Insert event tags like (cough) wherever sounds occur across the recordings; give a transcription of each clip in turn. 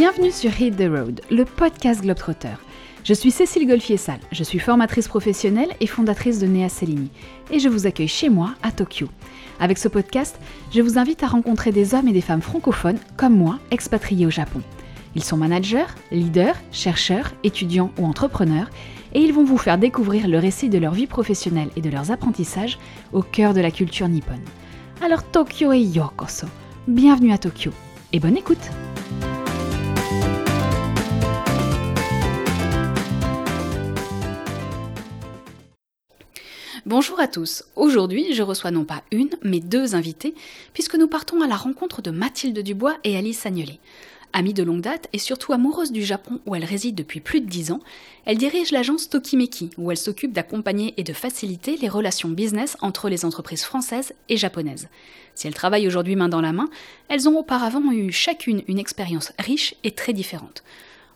Bienvenue sur Hit the Road, le podcast Globetrotter. Je suis Cécile Golfier-Sal, je suis formatrice professionnelle et fondatrice de Nea Cellini, et je vous accueille chez moi à Tokyo. Avec ce podcast, je vous invite à rencontrer des hommes et des femmes francophones comme moi, expatriés au Japon. Ils sont managers, leaders, chercheurs, étudiants ou entrepreneurs, et ils vont vous faire découvrir le récit de leur vie professionnelle et de leurs apprentissages au cœur de la culture nippone. Alors Tokyo et Yokoso, bienvenue à Tokyo, et bonne écoute Bonjour à tous. Aujourd'hui, je reçois non pas une, mais deux invités, puisque nous partons à la rencontre de Mathilde Dubois et Alice Agnolet. Amie de longue date et surtout amoureuse du Japon où elle réside depuis plus de dix ans, elle dirige l'agence Tokimeki, où elle s'occupe d'accompagner et de faciliter les relations business entre les entreprises françaises et japonaises. Si elles travaillent aujourd'hui main dans la main, elles ont auparavant eu chacune une expérience riche et très différente.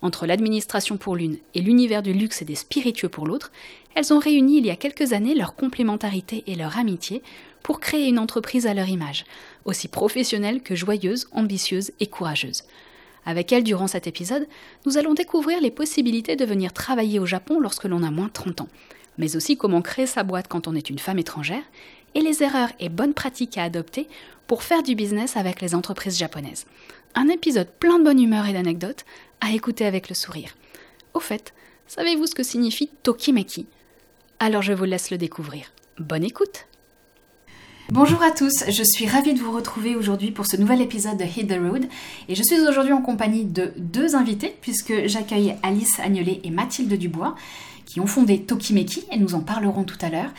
Entre l'administration pour l'une et l'univers du luxe et des spiritueux pour l'autre, elles ont réuni il y a quelques années leur complémentarité et leur amitié pour créer une entreprise à leur image, aussi professionnelle que joyeuse, ambitieuse et courageuse. Avec elles, durant cet épisode, nous allons découvrir les possibilités de venir travailler au Japon lorsque l'on a moins de 30 ans, mais aussi comment créer sa boîte quand on est une femme étrangère, et les erreurs et bonnes pratiques à adopter pour faire du business avec les entreprises japonaises. Un épisode plein de bonne humeur et d'anecdotes à écouter avec le sourire. Au fait, savez-vous ce que signifie Tokimeki? Alors je vous laisse le découvrir. Bonne écoute Bonjour à tous, je suis ravie de vous retrouver aujourd'hui pour ce nouvel épisode de Hit the Road et je suis aujourd'hui en compagnie de deux invités puisque j'accueille Alice Agnolet et Mathilde Dubois qui ont fondé Tokimeki et nous en parlerons tout à l'heure.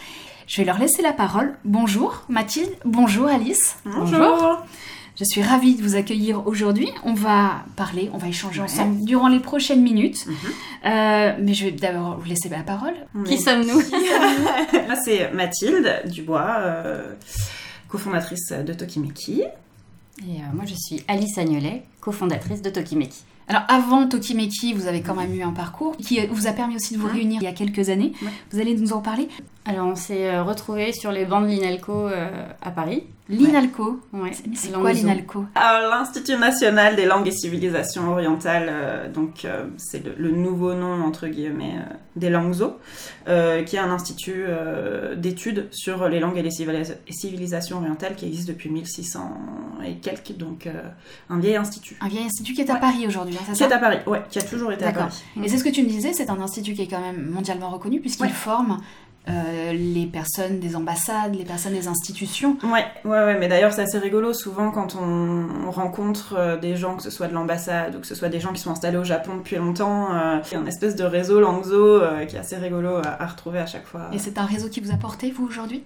Je vais leur laisser la parole. Bonjour Mathilde, bonjour Alice. Bonjour. Je suis ravie de vous accueillir aujourd'hui. On va parler, on va échanger ensemble durant les prochaines minutes. Mhm. Euh, mais je vais d'abord vous laisser la parole. Qui sommes-nous Là, c'est Mathilde Dubois, euh, cofondatrice de Tokimeki. Et euh, moi, je suis Alice Agnolet, cofondatrice de Tokimeki. Alors avant Tokimeki, vous avez quand même eu un parcours qui vous a permis aussi de vous Ouais. réunir il y a quelques années. Ouais. Vous allez nous en parler. Alors, on s'est euh, retrouvés sur les bancs de l'INALCO euh, à Paris. L'INALCO. Ouais. C'est quoi l'INALCO Alors, L'Institut national des langues et civilisations orientales, euh, donc euh, c'est le, le nouveau nom entre guillemets euh, des langues zo, euh, qui est un institut euh, d'études sur les langues et les civilisations orientales qui existe depuis 1600 et quelques, donc euh, un vieil institut. Un vieil institut qui est à Ouais. Paris aujourd'hui, hein, c'est Qui est à Paris, ouais, qui a toujours été à. Paris. Et c'est ce que tu me disais, c'est un institut qui est quand même mondialement reconnu puisqu'il Ouais. forme euh, les personnes des ambassades, les personnes des institutions. Ouais, ouais, ouais, mais d'ailleurs c'est assez rigolo. Souvent quand on, on rencontre euh, des gens, que ce soit de l'ambassade ou que ce soit des gens qui sont installés au Japon depuis longtemps, euh, il y a une espèce de réseau Langzo euh, qui est assez rigolo à, à retrouver à chaque fois. Et c'est un réseau qui vous a porté, vous, aujourd'hui?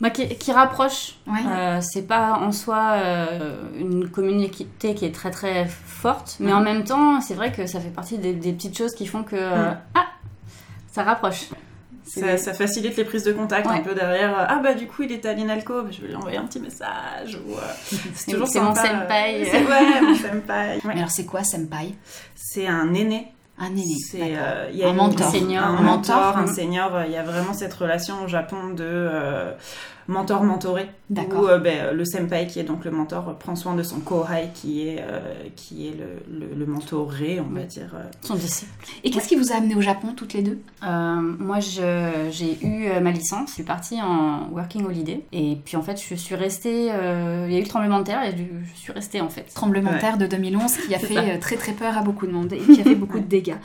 Bah, qui, qui rapproche. Ouais. Euh, c'est pas en soi euh, une communauté qui est très très forte, mais Mhm. en même temps, c'est vrai que ça fait partie des, des petites choses qui font que. euh, Mhm. Ah Ça rapproche. Ça, ça facilite les prises de contact un peu derrière. euh, Ah bah du coup il était à l'Inalco, je vais lui envoyer un petit message. Ou, euh, (laughs) c'est toujours c'est mon sympa, senpai. euh, C'est ouais, mon senpai. Mais (laughs) alors c'est quoi Senpai? C'est un aîné Un aîné. C'est, euh, il y a Un une- mentor. Un senior. un Un mentor, mentor. un Mhm. senior. Il y a vraiment cette relation au Japon de euh, mentor-mentoré. D'accord. Où euh, ben, le senpai, qui est donc le mentor, prend soin de son kohai, qui est, euh, qui est le, le, le mentoré, on va dire. euh. Son disciple. Et qu'est-ce qui vous a amené au Japon, toutes les deux? Euh, moi, je- j'ai eu ma licence, je suis partie en working holiday. Et puis en fait, je suis restée. euh, il y a eu le tremblement de terre et je suis restée en fait. Tremblement de Ouais. terre de 2011 qui a fait ça. très très peur à beaucoup de monde et qui a fait beaucoup de dégâts.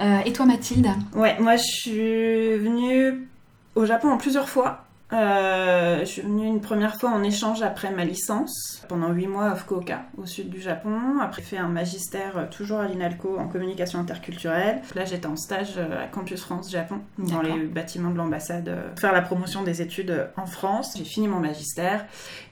Euh, et toi, Mathilde? Ouais, moi je suis venue au Japon en plusieurs fois. Euh, je suis venue une première fois en échange après ma licence, pendant 8 mois à Fukuoka, au sud du Japon. Après, j'ai fait un magistère euh, toujours à l'INALCO en communication interculturelle. Là, j'étais en stage euh, à Campus France Japon, dans les bâtiments de l'ambassade, pour faire la promotion des études en France. J'ai fini mon magistère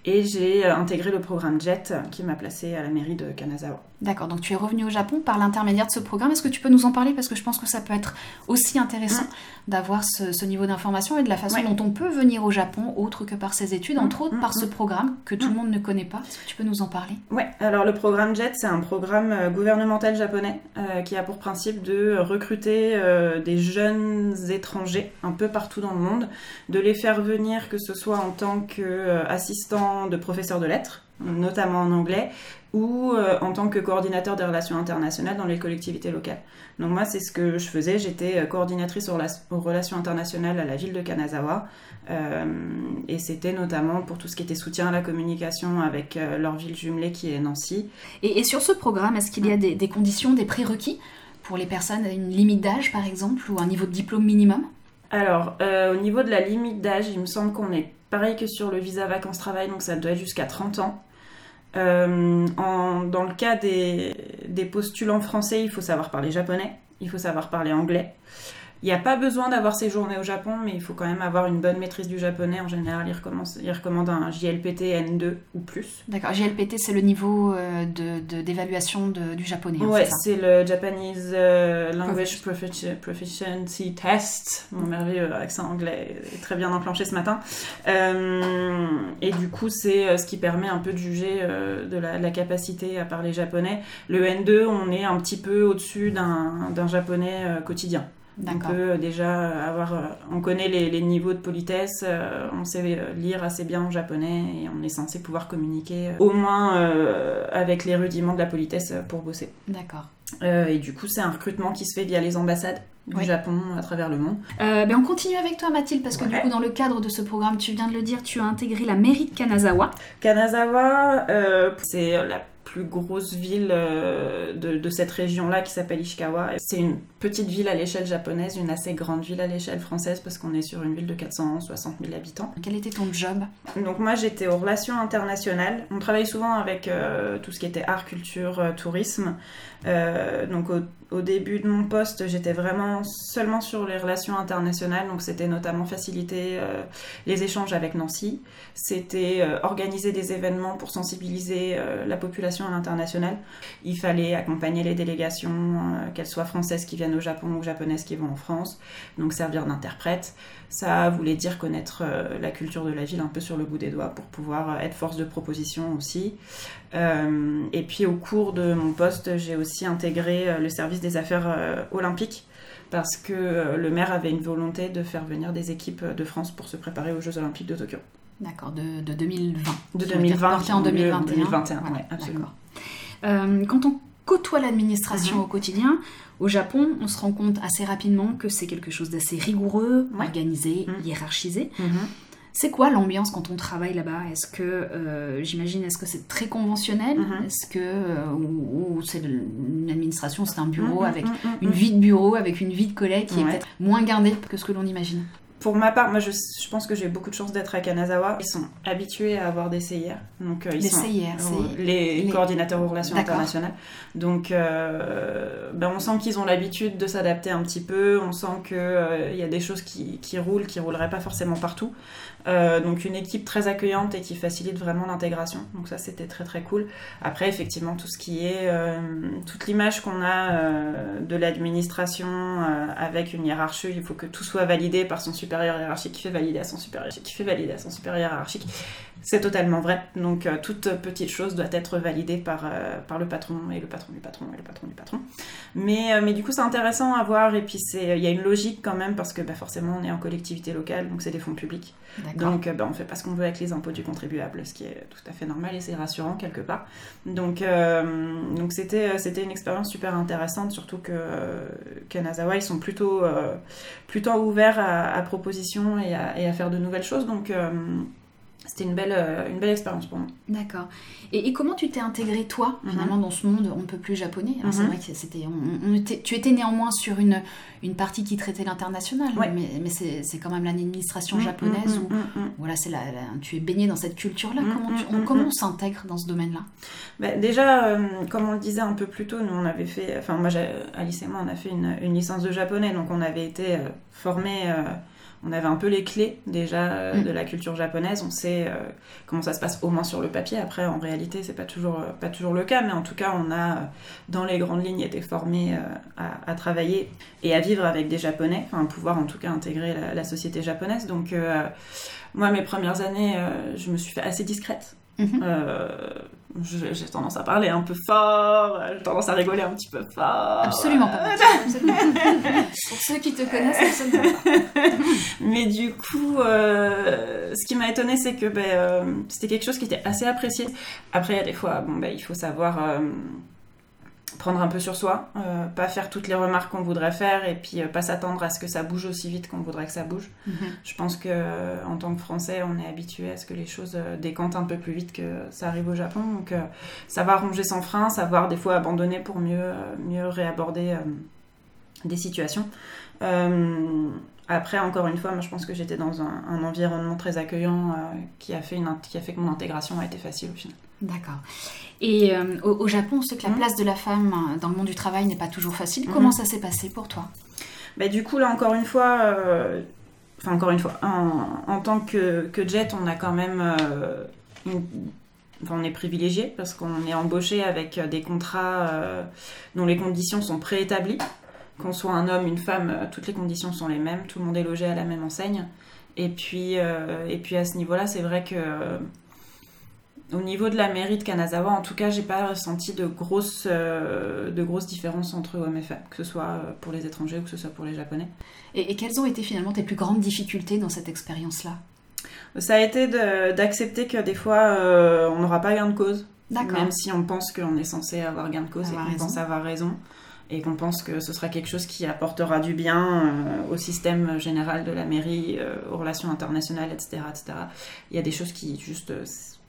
et j'ai intégré le programme JET qui m'a placée à la mairie de Kanazawa. D'accord, donc tu es revenu au Japon par l'intermédiaire de ce programme. Est-ce que tu peux nous en parler? Parce que je pense que ça peut être aussi intéressant d'avoir ce, ce niveau d'information et de la façon Ouais. dont on peut venir au Japon, autre que par ses études, entre autres Mm, par mm, ce programme que tout Mm. le monde ne connaît pas. Est-ce que tu peux nous en parler? Ouais, alors le programme JET, c'est un programme euh, gouvernemental japonais euh, qui a pour principe de recruter euh, des jeunes étrangers un peu partout dans le monde, de les faire venir, que ce soit en tant qu'assistant de professeur de lettres, notamment en anglais, ou euh, en tant que coordinateur des relations internationales dans les collectivités locales. Donc moi, c'est ce que je faisais. J'étais euh, coordinatrice aux, relations internationales à la ville de Kanazawa. Euh, et c'était notamment pour tout ce qui était soutien à la communication avec leur ville jumelée qui est Nancy. Et, sur ce programme, est-ce qu'il y a des, des conditions, des prérequis pour les personnes, une limite d'âge par exemple, ou un niveau de diplôme minimum? Alors, au niveau de la limite d'âge, il me semble qu'on est pareil que sur le visa vacances-travail, donc ça doit être jusqu'à 30 ans. Euh, dans le cas des, des postulants français, il faut savoir parler japonais, il faut savoir parler anglais. Il n'y a pas besoin d'avoir séjourné au Japon, mais il faut quand même avoir une bonne maîtrise du japonais. En général, il, recommande un JLPT N2 ou plus. D'accord, JLPT, c'est le niveau euh, d'évaluation du japonais. Hein, ouais, c'est le Japanese euh, Language Proficiency Test. Mon merveilleux accent anglais est très bien enclenché ce matin. Euh, et du coup, c'est ce qui permet un peu de juger de la, la, capacité à parler japonais. Le N2, on est un petit peu au-dessus d'un japonais quotidien. On peut déjà avoir, euh, on connaît les, niveaux de politesse, euh, on sait euh, lire assez bien en japonais et on est censé pouvoir communiquer au moins avec les rudiments de la politesse pour bosser. D'accord. et du coup, c'est un recrutement qui se fait via les ambassades du Japon à travers le monde. ben on continue avec toi Mathilde parce que du coup dans le cadre de ce programme, tu viens de le dire, tu as intégré la mairie de Kanazawa. Kanazawa, c'est la plus grosse ville euh, de, cette région-là qui s'appelle Ishikawa. C'est une petite ville à l'échelle japonaise, une assez grande ville à l'échelle française parce qu'on est sur une ville de 460 000 habitants. Quel était ton job? Donc moi j'étais aux relations internationales. On travaille souvent avec euh, tout ce qui était art, culture, euh, tourisme. donc au, au début de mon poste, j'étais vraiment seulement sur les relations internationales, donc c'était notamment faciliter euh, les échanges avec Nancy, c'était euh, organiser des événements pour sensibiliser la population à l'international. Il fallait accompagner les délégations, qu'elles soient françaises qui viennent au Japon ou japonaises qui vont en France, donc servir d'interprète. Ça voulait dire connaître la culture de la ville un peu sur le bout des doigts pour pouvoir être force de proposition aussi. et puis au cours de mon poste, j'ai aussi intégré le service des affaires euh, olympiques parce que euh, le maire avait une volonté de faire venir des équipes de France pour se préparer aux Jeux olympiques de Tokyo. D'accord, de, 2020. De 2020. en 2021. 2021, oui, absolument. Euh, quand on côtoie l'administration mhm. au quotidien, au Japon, on se rend compte assez rapidement que c'est quelque chose d'assez rigoureux, organisé, mhm. hiérarchisé. Mhm. C'est quoi l'ambiance quand on travaille là-bas? Est-ce que, euh, j'imagine, est-ce que c'est très conventionnel? Est-ce que, euh, ou, c'est une administration, c'est un bureau avec une vie de bureau, avec une vie de collègue qui est peut-être moins gardée que ce que l'on imagine? Pour ma part, moi je, pense que j'ai beaucoup de chance d'être à Kanazawa. Ils sont habitués à avoir des CIR. Donc, euh, ils les sont, CIR, les, coordinateurs aux relations internationales. Donc ben, on sent qu'ils ont l'habitude de s'adapter un petit peu. On sent qu'il il y a des choses qui, qui roulent, qui rouleraient pas forcément partout. Euh, donc une équipe très accueillante et qui facilite vraiment l'intégration. Donc ça c'était très très cool. Après effectivement tout ce qui est euh, toute l'image qu'on a euh, de l'administration avec une hiérarchie, il faut que tout soit validé par son supérieur hiérarchique qui fait valider à son supérieur qui fait valider à son supérieur hiérarchique. C'est totalement vrai. Donc toute petite chose doit être validée par, par le patron et le patron du patron et le patron du patron. Mais, mais du coup c'est intéressant à voir et puis il y a une logique quand même parce que bah, forcément on est en collectivité locale donc c'est des fonds publics. Donc, ben, on fait pas ce qu'on veut avec les impôts du contribuable, ce qui est tout à fait normal et c'est rassurant quelque part. Donc, euh, donc c'était, euh, c'était une expérience super intéressante, surtout que Kanazawa, ils sont plutôt, plutôt ouverts à, propositions et à, et à, faire de nouvelles choses. Donc, c'était une belle, euh, une belle expérience pour moi. D'accord. Et, comment tu t'es intégré toi, mhm. finalement, dans ce monde on ne peut plus japonais? C'est mhm. vrai que c'était, on, tu étais néanmoins sur une, une partie qui traitait l'international, mais, mais c'est, quand même l'administration mhm, japonaise où voilà, c'est la, tu es baigné dans cette culture-là. comment, comment on s'intègre dans ce domaine-là? Ben, Déjà, euh, comme on le disait un peu plus tôt, nous on avait fait, enfin moi, Alice et moi, on a fait une, une licence de japonais, donc on avait été euh, formés on avait un peu les clés déjà euh, mm. de la culture japonaise. On sait euh, comment ça se passe au moins sur le papier. Après, en réalité, c'est pas toujours euh, pas toujours le cas, mais en tout cas, on a dans les grandes lignes été formés à, travailler et à vivre avec des japonais, enfin pouvoir en tout cas intégrer la, société japonaise. Donc moi, mes premières années, je me suis fait assez discrète. Mm-hmm. j'ai tendance à parler un peu fort, j'ai tendance à rigoler un petit peu fort. Absolument pas. (laughs) Pour ceux qui te connaissent. (laughs) Mais du coup, euh, ce qui m'a étonné, c'est que ben, euh, c'était quelque chose qui était assez apprécié. Après, il y a des fois, bon, ben, il faut savoir euh, prendre un peu sur soi, pas faire toutes les remarques qu'on voudrait faire et puis pas s'attendre à ce que ça bouge aussi vite qu'on voudrait que ça bouge. Mhm. Je pense que en tant que Français, on est habitué à ce que les choses décantent un peu plus vite que ça arrive au Japon. Donc, savoir ronger sans frein, savoir des fois abandonner pour mieux, mieux réaborder des situations. Euh, après, encore une fois, moi, je pense que j'étais dans un, un environnement très accueillant euh, qui, a fait une, qui a fait que mon intégration a été facile au final. D'accord. Et euh, au, au Japon, on sait que la Mhm. place de la femme dans le monde du travail n'est pas toujours facile. Mhm. Comment ça s'est passé pour toi? Bah, du coup, là, encore une fois, enfin, encore une fois, en, en tant que, que jet, on a quand même. une- enfin, on est privilégié parce qu'on est embauché avec des contrats euh, dont les conditions sont préétablies. Qu'on soit un homme, une femme, euh, toutes les conditions sont les mêmes, tout le monde est logé à la même enseigne. Et puis, euh, et puis à ce niveau-là, c'est vrai que euh, au niveau de la mairie de Kanazawa, en tout cas, j'ai pas ressenti de grosses, euh, de grosses différences entre hommes et femmes, que ce soit pour les étrangers ou que ce soit pour les japonais. et, et quelles ont été finalement tes plus grandes difficultés dans cette expérience-là? Ça a été de- d'accepter que des fois, on n'aura pas gain de cause, même si on pense qu'on est censé avoir gain de cause Avoir et qu'on pense avoir raison. Et qu'on pense que ce sera quelque chose qui apportera du bien euh, au système général de la mairie, euh, aux relations internationales, etc., etc. Il y a des choses qui juste euh,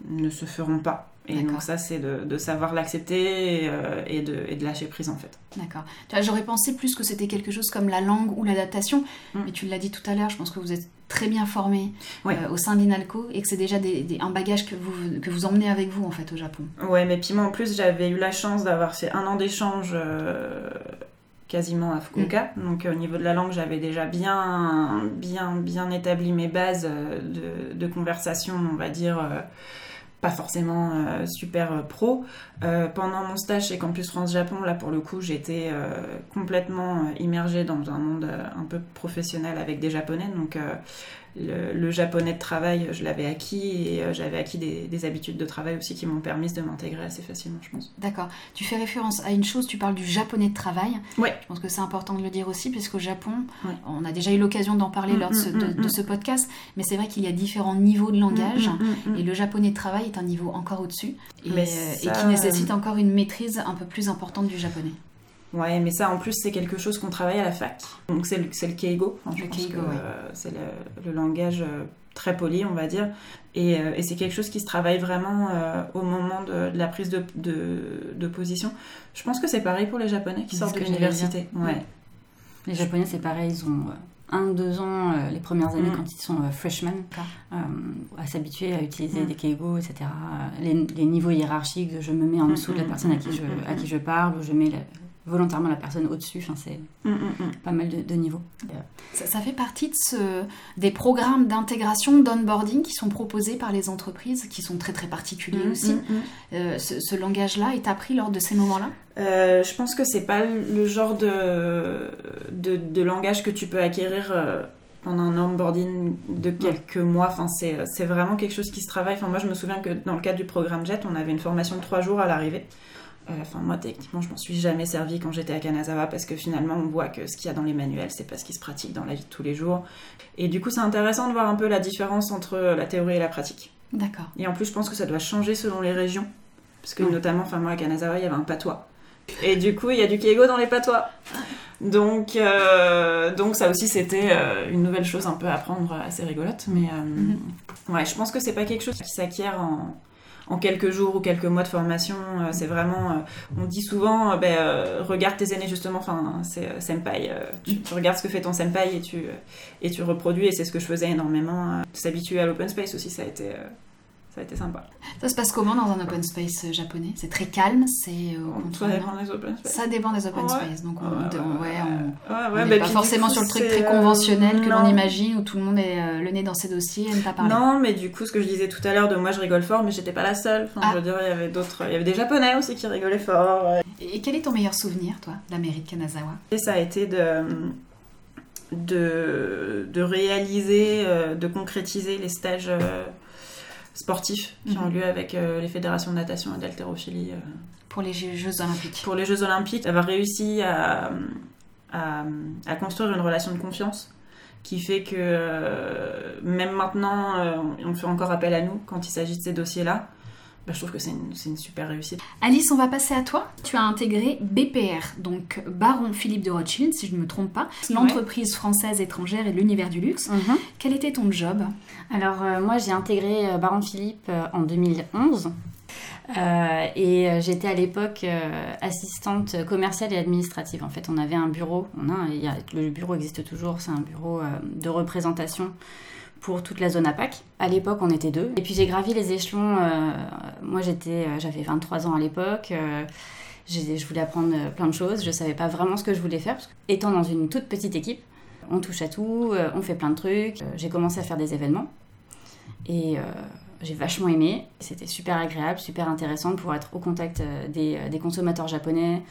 ne se feront pas. Et donc ça, c'est de, de savoir l'accepter et, euh, et de, et de lâcher prise en fait. D'accord. J'aurais pensé plus que c'était quelque chose comme la langue ou l'adaptation, Mm. mais tu l'as dit tout à l'heure, je pense que vous êtes très bien formé Ouais. au sein d'Inalco et que c'est déjà des- des- un bagage que vous, que vous emmenez avec vous en fait au Japon. Ouais, mais puis moi en plus j'avais eu la chance d'avoir fait un an d'échange euh, quasiment à Fukuoka. Donc euh, au niveau de la langue, j'avais déjà bien, bien, bien établi mes bases euh, de, de conversation, on va dire. Pas forcément euh, super euh, pro. Euh, pendant mon stage chez Campus France Japon, là pour le coup, j'étais complètement immergée dans un monde un peu professionnel avec des japonais. Donc le, le japonais de travail, je l'avais acquis et euh, j'avais acquis des, des habitudes de travail aussi qui m'ont permis de m'intégrer assez facilement, je pense. D'accord. Tu fais référence à une chose, tu parles du japonais de travail. Ouais. Je pense que c'est important de le dire aussi, puisqu'au Japon, on a déjà eu l'occasion d'en parler Mm, lors de ce, mm, de- mm, de ce podcast, mais c'est vrai qu'il y a différents niveaux de langage. Et le japonais de travail est un niveau encore au-dessus et, euh, et qui nécessite encore une maîtrise un peu plus importante du japonais. Ouais, mais ça en plus c'est quelque chose qu'on travaille à la fac. Donc c'est le, le keigo. Enfin, je Le pense keigo, que, ouais. euh, c'est le, le langage euh, très poli, on va dire. Et, euh, et c'est quelque chose qui se travaille vraiment euh, au moment de, de la prise de, de, de position. Je pense que c'est pareil pour les Japonais qui sortent de l'université. Ouais. Les japonais, c'est pareil, ils ont un, deux ans euh, les premières années Mm. quand ils sont euh, freshmen, euh, à s'habituer à utiliser Mm. des keigo, etc. Les, les niveaux hiérarchiques, je me mets en Mm, dessous de la personne à qui je, à qui je parle, ou je mets la- volontairement la personne au-dessus, enfin, c'est Mm, mm, mm. pas mal de, de niveaux. Ça, ça fait partie de ce, des programmes d'intégration, d'onboarding qui sont proposés par les entreprises, qui sont très très particuliers aussi. Euh, ce ce langage-là est appris lors de ces moments-là? Euh, je pense que c'est pas le genre de, de, de langage que tu peux acquérir euh, pendant un onboarding de quelques mois. Enfin, c'est, c'est vraiment quelque chose qui se travaille. Enfin, moi, je me souviens que dans le cadre du programme JET, on avait une formation de trois jours à l'arrivée. Euh, Enfin, moi, techniquement, je m'en suis jamais servi quand j'étais à Kanazawa parce que finalement, on voit que ce qu'il y a dans les manuels, c'est pas ce qui se pratique dans la vie de tous les jours. Et du coup, c'est intéressant de voir un peu la différence entre la théorie et la pratique. D'accord. Et en plus, je pense que ça doit changer selon les régions. Parce que Ouais. notamment, enfin moi à Kanazawa, il y avait un patois. Et du coup, il y a du keigo dans les patois. Donc, euh, donc ça aussi, c'était euh, une nouvelle chose un peu à apprendre, assez rigolote. Mais euh, Mhm. ouais, je pense que c'est pas quelque chose qui s'acquiert en, en quelques jours ou quelques mois de formation. Euh, c'est vraiment, euh, on dit souvent, euh, ben, regarde tes aînés justement. Enfin, c'est senpai. tu, tu regardes ce que fait ton senpai et tu et tu reproduis. Et c'est ce que je faisais énormément. S'habituer à l'open space aussi, ça a été, ça a été sympa. Ça se passe comment dans un open space euh, japonais? C'est très calme, c'est euh, au Ça contraire- dépend des open space. Ça dépend des open Ouais. space, donc on, Ouais, ouais, n'est bah, pas forcément coup, sur le truc très conventionnel que l'on imagine où tout le monde est euh, le nez dans ses dossiers et ne pas parler. Non, mais du coup, ce que je disais tout à l'heure de moi, je rigole fort, mais j'étais pas la seule. Enfin, Ah. Je veux dire, il y avait d'autres, il y avait des Japonais aussi qui rigolaient fort. Et quel est ton meilleur souvenir, toi, de la mairie de Kanazawa? Et ça a été de, de, de réaliser, de concrétiser les stages sportifs qui ont Mhm. lieu avec euh, les fédérations de natation et d'haltérophilie. euh, Pour les Jeux Olympiques. pour les Jeux Olympiques, d'avoir réussi à, à, à construire une relation de confiance qui fait que euh, même maintenant, on fait encore appel à nous quand il s'agit de ces dossiers-là. Bah, je trouve que c'est une, c'est une super réussite. Alice, on va passer à toi. Tu as intégré BPR, donc Baron Philippe de Rothschild, si je ne me trompe pas, l'entreprise française étrangère et l'univers du luxe. Mhm. Quel était ton job? Alors euh, moi j'ai intégré euh, Baron Philippe euh, en 2011 Euh, et j'étais à l'époque euh, assistante commerciale et administrative. En fait on avait un bureau, on a, il y a- le bureau existe toujours, c'est un bureau euh, de représentation pour toute la zone APAC. À l'époque on était deux. Et puis j'ai gravi les échelons, euh, moi j'étais, euh, j'avais 23 ans à l'époque. euh, je voulais apprendre plein de choses, je savais pas vraiment ce que je voulais faire. Étant dans une toute petite équipe, on touche à tout, on fait plein de trucs. J'ai commencé à faire des événements et j'ai vachement aimé. C'était super agréable, super intéressant de pouvoir être au contact des consommateurs japonais.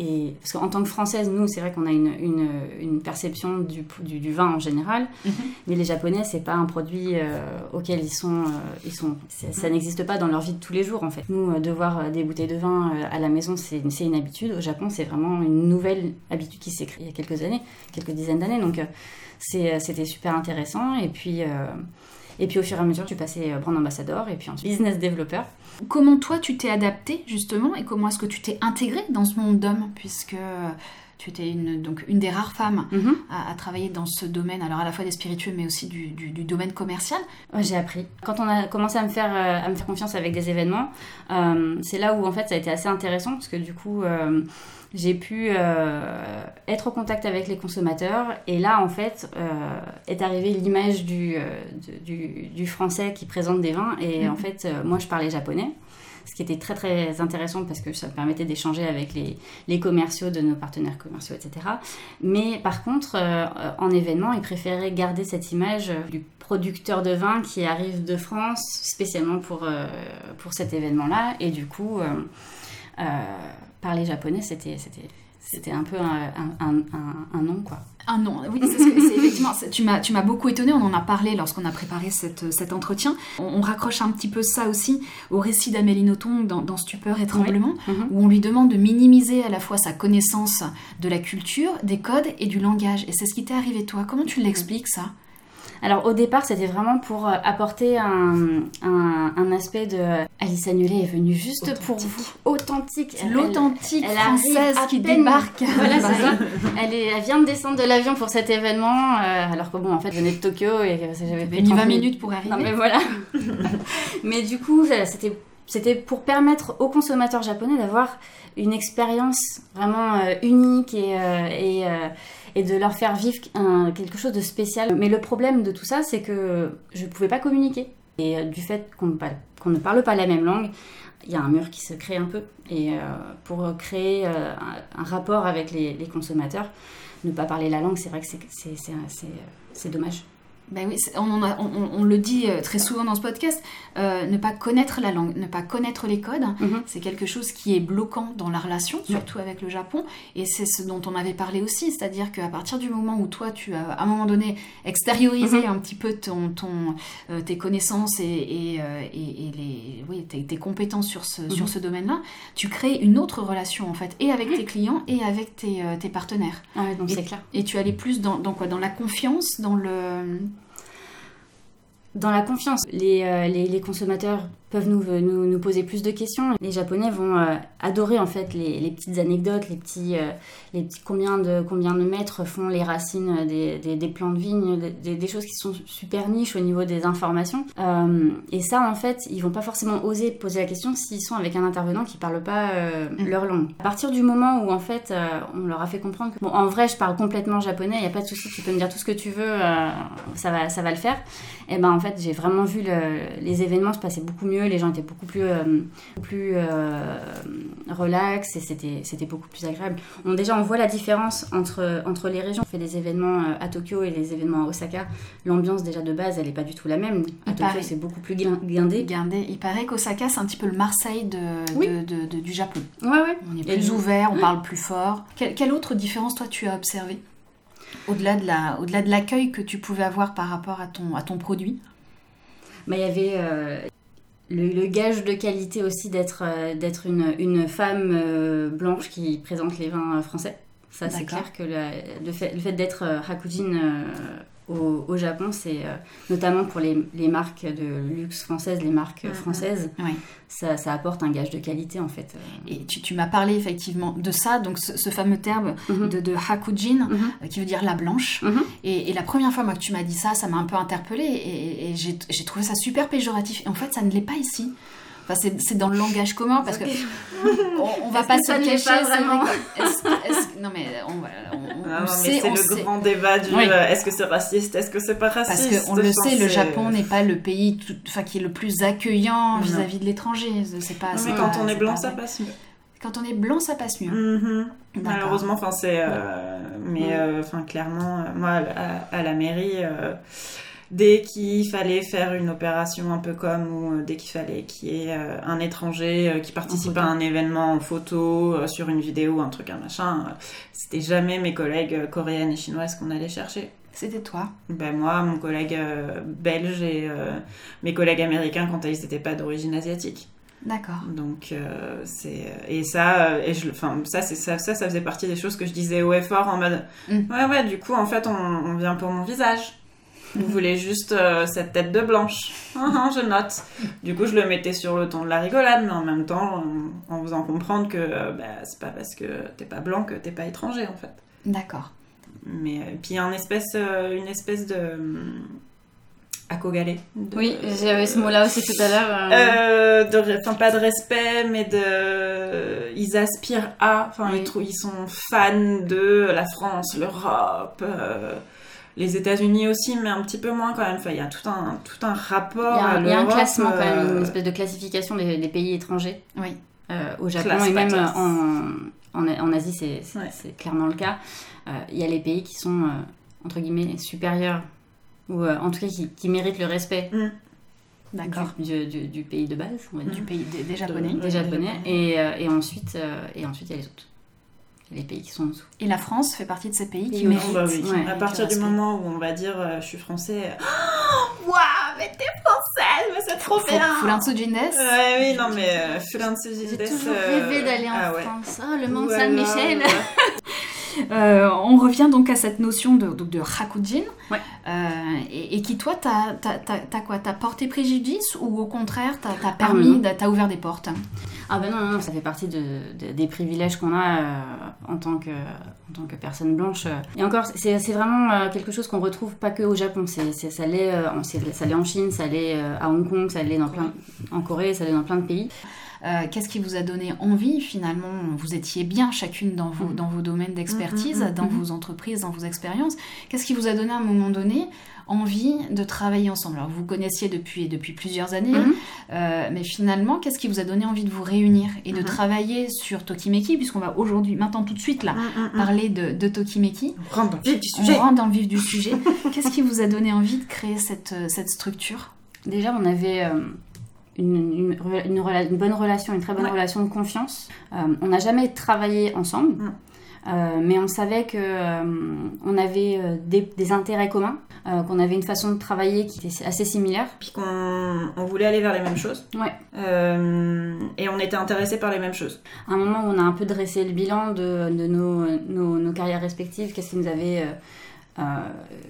Et, parce qu'en tant que française, nous, c'est vrai qu'on a une, une, une perception du, du, du vin en général, mais les japonais, c'est pas un produit euh, auquel ils sont. euh, ils sont c'est- ça n'existe pas dans leur vie de tous les jours, en fait. Nous, euh, de voir euh, des bouteilles de vin à la maison, c'est une habitude. Au Japon, c'est vraiment une nouvelle habitude qui s'est créée il y a quelques années, quelques dizaines d'années. Donc, c'était super intéressant. Et puis. Et puis au fur et à mesure, je suis passée euh, brand ambassador et puis ensuite business developer. Comment toi tu t'es adapté justement et comment est-ce que tu t'es intégré dans ce monde d'hommes? Puisque tu étais une, donc une des rares femmes Mhm. à, à travailler dans ce domaine, alors à la fois des spiritueux mais aussi du, du- du domaine commercial. J'ai appris. Quand on a commencé à me faire, euh, à me faire confiance avec des événements, euh, c'est là où en fait ça a été assez intéressant parce que du coup euh, j'ai pu euh, être au contact avec les consommateurs et là en fait euh, est arrivée l'image du, euh, du, du français qui présente des vins et Mhm. en fait moi je parlais japonais. Ce qui était très très intéressant parce que ça me permettait d'échanger avec les, les commerciaux de nos partenaires commerciaux, etc. Mais par contre, euh, en événement, ils préféraient garder cette image du producteur de vin qui arrive de France spécialement pour, euh, pour cet événement-là. Et du coup, euh, parler japonais, c'était, c'était, c'était un peu un, un, un, un nom, quoi. Ah non, oui, c'est ce effectivement, tu m'as, tu m'as beaucoup étonné, on en a parlé lorsqu'on a préparé cette, cet entretien. On, on raccroche un petit peu ça aussi au récit d'Amélie Nothomb dans, dans Stupeur et Tremblement, Mhm. où on lui demande de minimiser à la fois sa connaissance de la culture, des codes et du langage. Et c'est ce qui t'est arrivé toi. Comment tu l'expliques ça? Alors au départ, c'était vraiment pour euh, apporter un, un, un aspect de... Alice Agnelet est venue juste pour vous, authentique. L'authentique française à qui peine. débarque. Voilà, c'est (laughs) ça. Elle, est, elle vient de descendre de l'avion pour cet événement, euh, alors que bon, en fait, je venais de Tokyo et que j'avais pris mis 30 20 minutes pour arriver. Non, mais voilà. (laughs) mais du coup, c'était, c'était pour permettre aux consommateurs japonais d'avoir une expérience vraiment euh, unique et, euh, et, euh, et de leur faire vivre quelque chose de spécial. Mais le problème de tout ça, c'est que je ne pouvais pas communiquer. Et euh, du fait qu'on ne, parle, pas la même langue, il y a un mur qui se crée un peu. Et euh, pour créer euh, un, rapport avec les, les consommateurs, ne pas parler la langue, c'est vrai que c'est dommage. Ben oui, on, a- on- on le dit euh, très souvent dans ce podcast, euh, ne pas connaître la langue, ne pas connaître les codes, Mhm. c'est quelque chose qui est bloquant dans la relation, surtout avec le Japon, et c'est ce dont on avait parlé aussi, c'est-à-dire qu'à partir du moment où toi, tu as à un moment donné extériorisé Mhm. un petit peu ton, ton, euh, tes connaissances et, et, et- et les, oui, tes, tes compétences sur ce, sur Mhm. ce domaine-là, tu crées une autre relation en fait, et avec tes clients et avec tes, tes partenaires. Ah ouais, donc Et- clair. Et tu allais plus dans, dans quoi? Dans la confiance, dans le... Dans la confiance, les, euh, les, les consommateurs peuvent nous, nous, nous poser plus de questions. Les Japonais vont euh, adorer en fait les, les petites anecdotes, les petits, euh, les petits combien, de, combien de mètres font les racines des, des, des plants de vigne, des, des choses qui sont super niches au niveau des informations. Euh, et ça en fait, ils vont pas forcément oser poser la question s'ils sont avec un intervenant qui parle pas euh, Mm. leur langue. À partir du moment où en fait euh, on leur a fait comprendre que bon en vrai je parle complètement japonais, il y a pas de souci, tu peux me dire tout ce que tu veux, euh, ça va, ça va le faire. Et ben en fait j'ai vraiment vu le- les événements se passer beaucoup mieux, les gens étaient beaucoup plus, euh, plus euh, relax et c'était c'était beaucoup plus agréable. On, déjà on voit la différence entre, entre les régions. On fait des événements euh, à Tokyo et les événements à Osaka. L'ambiance déjà de base elle est pas du tout la même. À Il Tokyo c'est beaucoup plus guin- guindé. Gardé. Il paraît qu'Osaka, c'est un petit peu le Marseille de, Oui. de- de- de- du Japon. Ouais ouais. On est plus du- ouvert, on Ouais. parle plus fort. Quelle, quelle autre différence, toi, tu as observé Au-delà de la, au-delà de l'accueil que tu pouvais avoir par rapport à ton, à ton produit? Bah, il y avait euh, le, gage de qualité aussi d'être d'être une, une femme blanche qui présente les vins français. Ça, c'est clair que le, fait, le fait d'être Hakujin au, Japon, c'est euh, notamment pour les, les, marques de luxe françaises, les marques françaises, ça, ça, apporte un gage de qualité en fait. Et tu, tu m'as parlé effectivement de ça, donc ce, fameux terme mm-hmm. de, de, hakujin, mm-hmm. euh, qui veut dire la blanche. Mm-hmm. et, et, la première fois moi, que tu m'as dit ça, ça m'a un peu interpellée et, et j'ai trouvé ça super péjoratif. Et en fait, ça ne l'est pas ici c'est dans le langage commun parce que (laughs) on, va pas se le cacher. vraiment. non mais on, c'est le grand débat du euh, est-ce que c'est raciste, est-ce que c'est pas raciste? Parce qu'on le sait, le Japon n'est pas le pays enfin qui est le plus accueillant vis-à-vis de l'étranger. C'est pas. Mais quand on est blanc, ça passe mieux. Quand on est blanc, ça passe mieux. Mm-hmm. Malheureusement, enfin c'est, euh, mais euh, enfin clairement, moi à, la mairie dès qu'il fallait faire une opération un peu comme ou euh, dès qu'il fallait qu'il y ait euh, un étranger euh, qui participe à un événement en photo, sur une vidéo, un truc, un machin, c'était jamais mes collègues coréennes et chinoises qu'on allait chercher. C'était toi Ben moi, mon collègue belge et mes collègues américains quand ils n'étaient pas d'origine asiatique. D'accord. Donc c'est et ça et je enfin ça c'est ça, ça ça faisait partie des choses que je disais au effort en mode mm. ouais ouais du coup en fait on, on vient pour mon visage vous voulez juste euh, cette tête de blanche. Ah, ah, je note. Du coup, je le mettais sur le ton de la rigolade, mais en même temps, en, faisant comprendre que euh, bah, c'est pas parce que t'es pas blanc que t'es pas étranger, en fait. D'accord. Mais euh, puis il y a une espèce, une espèce de accogalé. Oui, j'avais ce mot-là aussi tout à l'heure. enfin, pas de respect, mais de. Ils aspirent à. Enfin, ils, ils, sont fans de la France, l'Europe les États-Unis aussi, mais un petit peu moins quand même. Enfin, il y a tout un, tout un rapport. Il y a, un classement quand même, une euh, espèce de classification des, pays étrangers. Oui. Euh, au Japon et même en, en, Asie, c'est clairement le cas. Euh, il y a les pays qui sont, entre guillemets, supérieurs, ou en tout cas qui, méritent le respect. Mm. D'accord. Du, du, pays de base, du pays des, Japonais. des Japonais. Et, et, ensuite, et ensuite, il y a les autres les pays qui sont en dessous. Et la France fait partie de ces pays qui méritent. Bah oui. à partir du moment où on va dire euh, je suis français, oh, (gasps) waouh, mais t'es française, mais c'est trop bien. Fulanzo Gindes. Ouais, oui, non mais euh, Fulanzo Gindes. J'ai toujours rêvé d'aller en ah France. Oh, le Mont Saint-Michel. (laughs) Euh, on revient donc à cette notion de, de, de Hakujin, euh, et, qui toi, t'as quoi T'as porté préjudice ou au contraire, t'as as permis, ah, t'as ouvert des portes? Ah ben non, non, ça fait partie de, des privilèges qu'on a euh, en, tant que, en tant que personne blanche. Et encore, c'est vraiment quelque chose qu'on retrouve pas que au Japon. C'est ça l'est en Chine, ça l'est à Hong Kong, ça l'est dans plein, en Corée, ça l'est dans plein de pays. Euh, qu'est-ce qui vous a donné envie finalement? Vous étiez bien chacune dans vos, mm. dans vos domaines d'expertise, mm, mm, dans vos entreprises, dans vos expériences. Qu'est-ce qui vous a donné à un moment donné envie de travailler ensemble? Alors vous, vous connaissiez depuis, depuis plusieurs années, euh, mais finalement, qu'est-ce qui vous a donné envie de vous réunir et de travailler sur Tokimeki, puisqu'on va aujourd'hui, maintenant tout de suite là, parler de, de Tokimeki On rentre dans le vif du sujet. On rentre dans le vif du sujet. (laughs) qu'est-ce qui vous a donné envie de créer cette, cette structure? Déjà, on avait... Euh, une, une, bonne relation, une très bonne relation de confiance. Euh, on n'a jamais travaillé ensemble, mm. euh, mais on savait que euh, on avait des, intérêts communs, qu'on avait une façon de travailler qui était assez similaire. Puis qu'on on voulait aller vers les mêmes choses. Ouais. et on était intéressés par les mêmes choses. À un moment où on a un peu dressé le bilan de, de nos, nos, nos, carrières respectives, qu'est-ce qui nous avait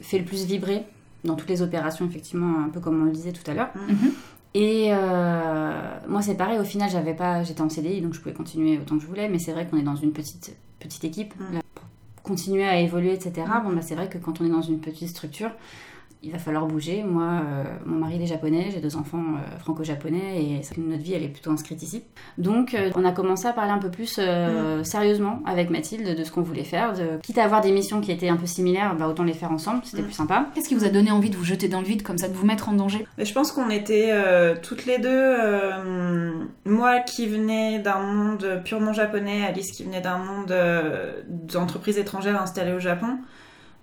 fait le plus vibrer dans toutes les opérations, effectivement, un peu comme on le disait tout à l'heure. Mm-hmm. Et euh, moi, c'est pareil, au final, j'avais pas, j'étais en CDI, donc je pouvais continuer autant que je voulais, mais c'est vrai qu'on est dans une petite, petite équipe. Mm. continuer à évoluer, etc. Mm. Bon, bah, c'est vrai que quand on est dans une petite structure, il va falloir bouger. Moi, euh, mon mari est japonais, j'ai deux enfants euh, franco-japonais et notre vie elle est plutôt inscrite ici. Donc euh, on a commencé à parler un peu plus mm. sérieusement avec Mathilde de ce qu'on voulait faire. De... Quitte à avoir des missions qui étaient un peu similaires, bah, autant les faire ensemble, c'était mm. plus sympa. Qu'est-ce qui vous a donné envie de vous jeter dans le vide comme ça, de vous mettre en danger? Mais Je pense qu'on était toutes les deux, moi qui venais d'un monde purement japonais, Alice qui venait d'un monde d'entreprises étrangères installées au Japon.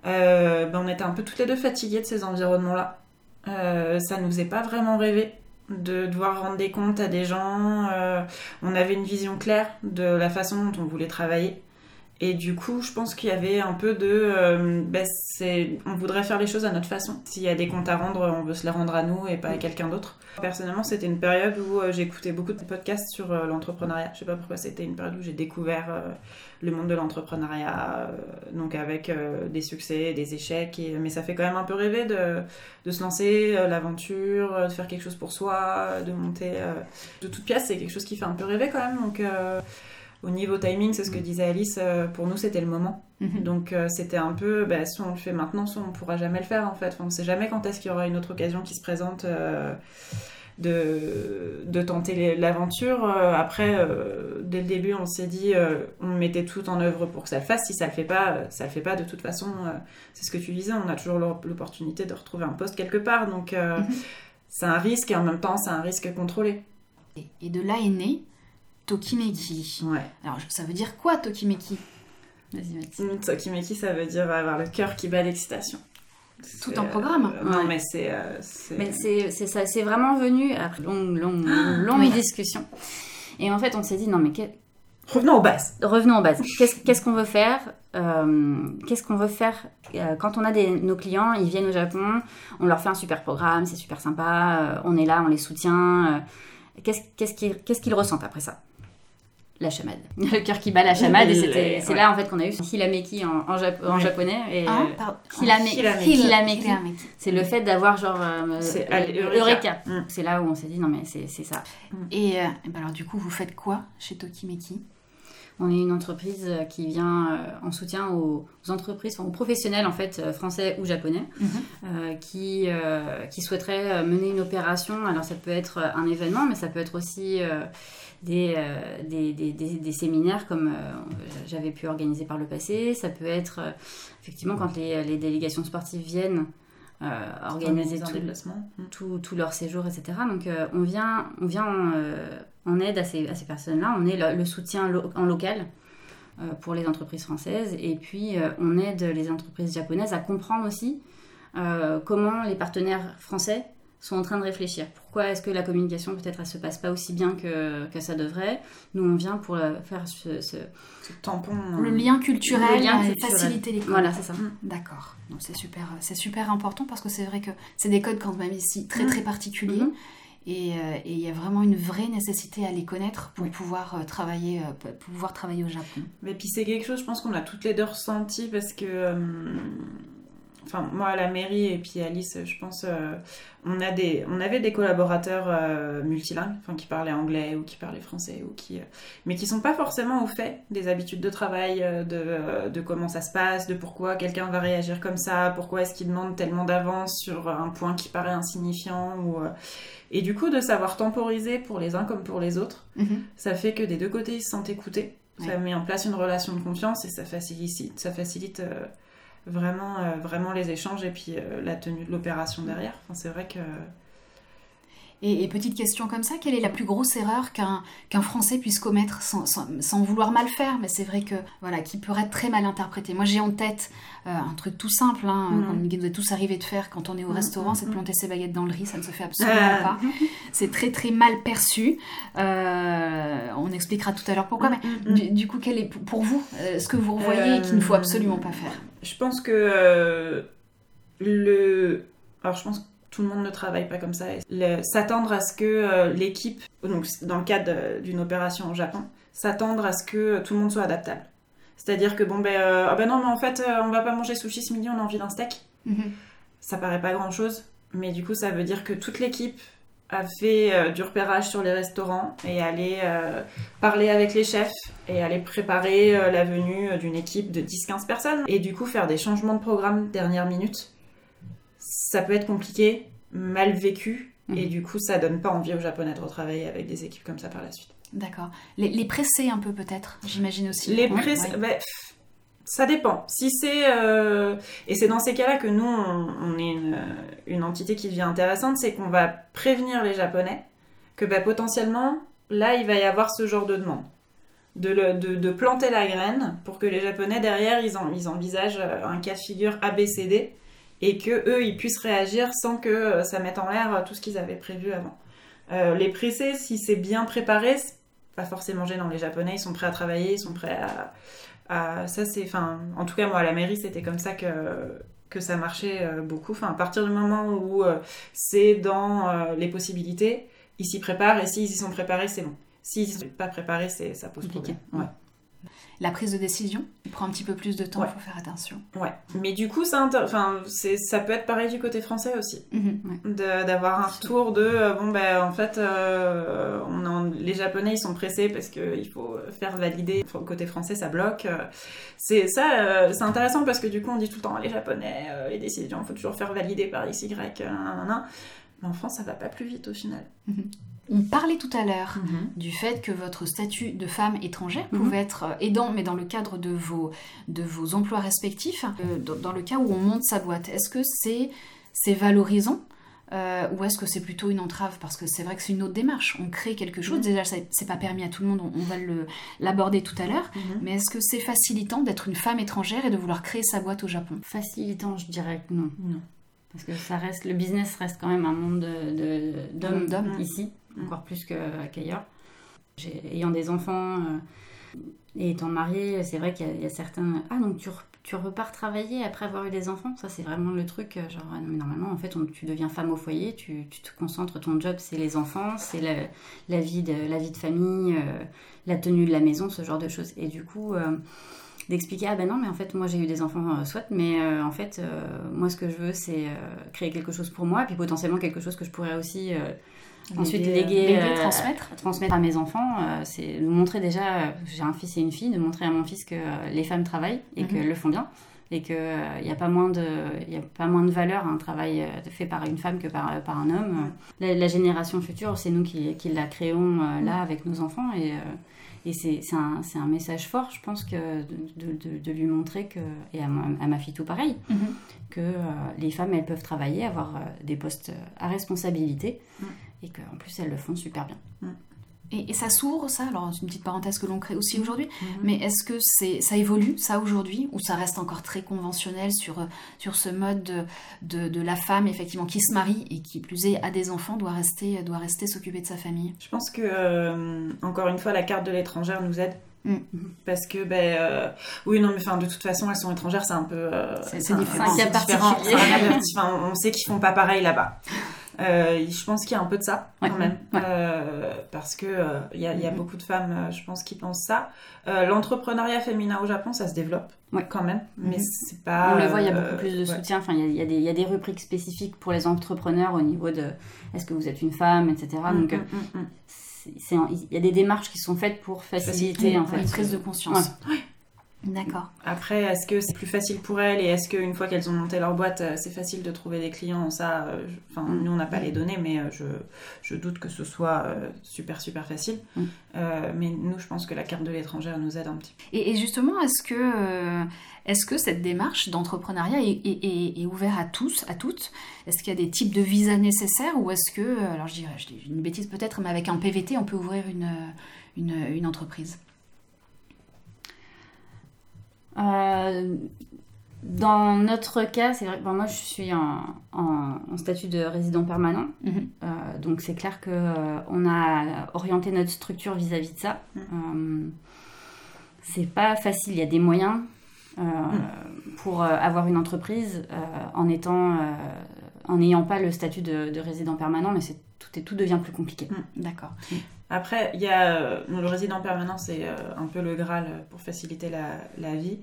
Euh, ben on était un peu toutes les deux fatiguées de ces environnements-là. Euh, ça nous faisait pas vraiment rêvé de devoir rendre des comptes à des gens. Euh, on avait une vision claire de la façon dont on voulait travailler. Et du coup, je pense qu'il y avait un peu de. euh, ben, on voudrait faire les choses à notre façon. S'il y a des comptes à rendre, on veut se les rendre à nous et pas à quelqu'un d'autre. Personnellement, c'était une période où euh, j'écoutais beaucoup de podcasts sur euh, l'entrepreneuriat. Je sais pas pourquoi c'était une période où j'ai découvert euh, le monde de l'entrepreneuriat, donc avec des succès, des échecs. Mais ça fait quand même un peu rêver de, de se lancer, l'aventure, de faire quelque chose pour soi, de monter. de toute pièce, c'est quelque chose qui fait un peu rêver quand même. Donc. Au niveau timing, c'est ce que disait Alice, euh, pour nous c'était le moment. Mhm. Donc euh, c'était un peu, bah, soit on le fait maintenant, soit on pourra jamais le faire en fait. Enfin, on sait jamais quand est-ce qu'il y aura une autre occasion qui se présente euh, de, de tenter l'aventure. Après, euh, dès le début, on s'est dit, on mettait tout en œuvre pour que ça le fasse. Si ça le fait pas, ça le fait pas de toute façon. c'est ce que tu disais, on a toujours l'op- l'opportunité de retrouver un poste quelque part. Donc Mhm. c'est un risque et en même temps c'est un risque contrôlé. Et de là est né Tokimeki. Ouais. Alors, ça veut dire quoi, Tokimeki? Vas-y, Mathilde. Tokimeki, ça veut dire avoir le cœur qui bat d'excitation. Tout C'est, un programme? euh, Non, Ouais. mais c'est. euh, c'est- Mais c'est c'est ça, c'est vraiment venu après longue, longue, longue oui. discussion. Et en fait, on s'est dit non mais que- Revenons aux bases. revenons aux bases. Qu'est-ce qu'on veut faire Euh, Qu'est-ce qu'on veut faire Euh, quand on a des, nos clients, ils viennent au Japon, on leur fait un super programme, c'est super sympa, euh, on est là, on les soutient. euh, Qu'est-ce qu'est-ce qu'ils qu'est-ce qu'ils ressentent après ça? La chamade. (laughs) Le cœur qui bat la chamade. Et c'était- c'est Ouais. là en fait qu'on a eu Hilameki en, en, jap- en Ouais. japonais. Et, Hein euh, Pardon. Hilameki. Hilameki. Hilameki. Hilameki. C'est le fait d'avoir genre euh, C'est euh, Eureka. Mm. C'est là où on s'est dit non mais c'est c'est ça. Et, euh, et ben alors, du coup, vous faites quoi chez Tokimeki? On est une entreprise euh, qui vient euh, en soutien aux, entreprises, enfin, aux professionnels en fait euh, français ou japonais Mhm. qui qui souhaiteraient mener une opération. Alors ça peut être un événement, mais ça peut être aussi des, des, des, séminaires comme j'avais pu organiser par le passé. Ça peut être effectivement quand les, les délégations sportives viennent euh, organiser un tout, déplacement. Tout, tout leur séjour, etc. Donc euh, on vient, on vient en, euh, en aide à ces, à ces personnes-là. On est le, le soutien lo- en local euh, pour les entreprises françaises et puis euh, on aide les entreprises japonaises à comprendre aussi euh, comment les partenaires français sont en train de réfléchir. Pourquoi est-ce que la communication peut-être elle se passe pas aussi bien que, que ça devrait? Nous on vient pour faire ce, ce- Ce tampon. euh, Le lien culturel, Le lien culturel. faciliter les codes. Voilà, c'est ça. D'accord. Donc c'est super, c'est super important parce que c'est vrai que c'est des codes quand même ici très Mhm. très particuliers. Mhm. Et euh, et il y a vraiment une vraie nécessité à les connaître pour pouvoir euh, travailler, euh, pour pouvoir travailler au Japon. Mais puis c'est quelque chose, je pense qu'on a toutes les deux ressenti parce que. Enfin, moi à la mairie et puis Alice, je pense, euh, on, a des, on avait des collaborateurs euh, multilingues, enfin qui parlaient anglais ou qui parlaient français, ou qui, euh, mais qui sont pas forcément au fait des habitudes de travail, euh, de, de comment ça se passe, de pourquoi quelqu'un va réagir comme ça, pourquoi est-ce qu'il demande tellement d'avance sur un point qui paraît insignifiant. Ou, Et du coup, de savoir temporiser pour les uns comme pour les autres, ça fait que des deux côtés ils se sentent écoutés. Ça met en place une relation de confiance et ça facilite, ça facilite vraiment, euh, vraiment les échanges et puis euh, la tenue de l'opération derrière. Enfin, c'est vrai que Et, et petite question comme ça, quelle est la plus grosse erreur qu'un qu'un Français puisse commettre sans, sans- sans vouloir mal faire? Mais c'est vrai que voilà, qui pourrait être très mal interprété. Moi, j'ai en tête euh, un truc tout simple, hein, Mhm. qu'on nous est tous arrivé de faire quand on est au Mhm, restaurant, c'est de planter ses baguettes dans le riz. Ça ne se fait absolument Ah. pas. C'est très très mal perçu. Euh, on expliquera tout à l'heure pourquoi. Mais Mm, mm, du, du coup, quel est pour vous euh, ce que vous revoyez et qu'il ne faut Euh, absolument pas faire? je pense que euh, le. Alors, je pense que tout le monde ne travaille pas comme ça. S'attendre à ce que euh, l'équipe, donc dans le cadre euh, d'une opération au Japon, s'attendre à ce que tout le monde soit adaptable. C'est-à-dire que bon, ben, euh, ah ben non, mais en fait, euh, on va pas manger sushi ce midi, on a envie d'un steak. Mhm. ça paraît pas grand chose, mais du coup, ça veut dire que toute l'équipe a fait euh, du repérage sur les restaurants et aller euh, parler avec les chefs et aller préparer euh, la venue euh, d'une équipe de 10-15 personnes. Et du coup, faire des changements de programme dernière minute, ça peut être compliqué, mal vécu, Mhm. et du coup, ça donne pas envie aux Japonais de retravailler avec des équipes comme ça par la suite. D'accord. Les, les presser un peu peut-être, j'imagine aussi. Les Ouais, press, ouais. bah, ça dépend. Si c'est euh, et c'est dans ces cas-là que nous on, on est une, une entité qui devient intéressante, c'est qu'on va prévenir les Japonais que bah, potentiellement là il va y avoir ce genre de demande. De, le- de, de planter la graine pour que les Japonais derrière ils, en, ils envisagent euh, un cas de figure ABCD et que eux ils puissent réagir sans que euh, ça mette en l'air euh, tout ce qu'ils avaient prévu avant. Euh, les pressés, si c'est bien préparé, c'est pas forcément gênant. Les Japonais ils sont prêts à travailler, ils sont prêts à, ça c'est, enfin, en tout cas moi à la mairie c'était comme ça que que ça marchait beaucoup. Enfin, à partir du moment où c'est dans les possibilités, ils s'y préparent et s'ils y sont préparés, c'est bon. S'ils ne sont pas préparés, ça pose problème. Ouais la prise de décision il prend un petit peu plus de temps, il faut faire attention. Ouais, mais du coup, ça, enfin, ça peut être pareil du côté français aussi. Mhm, d'avoir un retour de, euh, bon, ben en fait, euh, on les Japonais, ils sont pressés parce qu'il faut faire valider. Côté français, ça bloque. C'est ça, c'est intéressant parce que du coup, on dit tout le temps, les Japonais, les décisions, il faut toujours faire valider par X, Y, Mais en France, ça va pas plus vite au final. Mhm. On parlait tout à l'heure mhm. du fait que votre statut de femme étrangère mhm. pouvait être euh, aidant, mais dans le cadre de vos, de vos emplois respectifs, euh, dans, le cas où on monte sa boîte. Est-ce que c'est c'est valorisant euh, ou est-ce que c'est plutôt une entrave? Parce que c'est vrai que c'est une autre démarche. On crée quelque chose. Mhm. Déjà, c'est pas permis à tout le monde. On, va l'aborder tout à l'heure. Mais est-ce que c'est facilitant d'être une femme étrangère et de vouloir créer sa boîte au Japon? Facilitant, je dirais que non. Non. Parce que ça reste, le business reste quand même un monde d'hommes de, ici. Mm. encore plus qu'ailleurs. ayant des enfants euh, et étant mariée, c'est vrai qu'il y, a certains. Ah, donc tu, repars travailler après avoir eu des enfants? Ça, c'est vraiment le truc. Euh, genre, ah, normalement, en fait, tu deviens femme au foyer, tu, te concentres, ton job, c'est les enfants, c'est la, la, vie de, la vie de famille, euh, la tenue de la maison, ce genre de choses. Et du coup. d'expliquer ah ben non mais en fait moi j'ai eu des enfants soit mais en fait moi ce que je veux c'est créer quelque chose pour moi et puis potentiellement quelque chose que je pourrais aussi Ensuite, léguer, euh, transmettre. transmettre à mes enfants, euh, c'est de montrer déjà, j'ai un fils et une fille, de montrer à mon fils que les femmes travaillent et mhm. qu'elles le font bien et qu'il n'y a, pas moins de, y a pas moins de valeur à un travail euh, fait par une femme que par, par un homme. La, génération future, c'est nous qui, qui, la créons là mhm. avec nos enfants et, et c'est un, un, message fort, je pense, que de, de, de lui montrer que, et à ma, à ma fille tout pareil, mhm. que les femmes, elles peuvent travailler, avoir des postes à responsabilité et qu'en plus elles le font super bien. Et, ça s'ouvre, ça? Alors, c'est une petite parenthèse que l'on crée aussi aujourd'hui, mm-hmm. mais est-ce que c'est, ça évolue, ça, aujourd'hui, ou ça reste encore très conventionnel sur, sur ce mode de, de, la femme, effectivement, qui se marie et qui, plus est, a des enfants, doit rester, doit rester s'occuper de sa famille? Je pense que, euh, encore une fois, la carte de l'étrangère nous aide mm. Parce que, ben, euh, oui, non, mais enfin, de toute façon, elles sont étrangères, c'est un peu. Euh, c'est, différent. C'est un cas particulier. on sait qu'ils font pas pareil là-bas. Euh, je pense qu'il y a un peu de ça quand même, euh, parce que euh, il y, a, mm-hmm. beaucoup de femmes, je pense, qui pensent ça. L'entrepreneuriat féminin au Japon, ça se développe quand même, mais mm-hmm. c'est pas. On le voit, il y a beaucoup plus de soutien. Enfin, il y, y, a des rubriques spécifiques pour les entrepreneurs au niveau de est-ce que vous êtes une femme, etc. Mm, Donc mm, mm, il y a des démarches qui sont faites pour faciliter en fait, une prise de conscience. D'accord. Après, est-ce que c'est plus facile pour elles et est-ce qu'une fois qu'elles ont monté leur boîte, euh, c'est facile de trouver des clients? Ça, euh, enfin, mm. nous on n'a pas les données, mais euh, je, je, doute que ce soit super super facile. Mm. mais nous, je pense que la carte de l'étrangère nous aide un petit peu. Et, justement, est-ce que est-ce que cette démarche d'entrepreneuriat est, est, est, ouverte à tous, à toutes? Est-ce qu'il y a des types de visas nécessaires ou est-ce que, alors je dirais, je dis une bêtise peut-être, mais avec un PVT, on peut ouvrir une, une, une entreprise? Euh, dans notre cas, c'est vrai, moi je suis en, en, statut de résident permanent, mhm. euh, donc c'est clair qu'on euh, on a orienté notre structure vis-à-vis de ça. Mhm. c'est pas facile, il y a des moyens mhm. pour avoir une entreprise en étant en n'ayant pas le statut de, de résident permanent, mais c'est tout, tout devient plus compliqué. D'accord. Après, il y a euh, le résident permanent, c'est euh, un peu le Graal pour faciliter la, vie.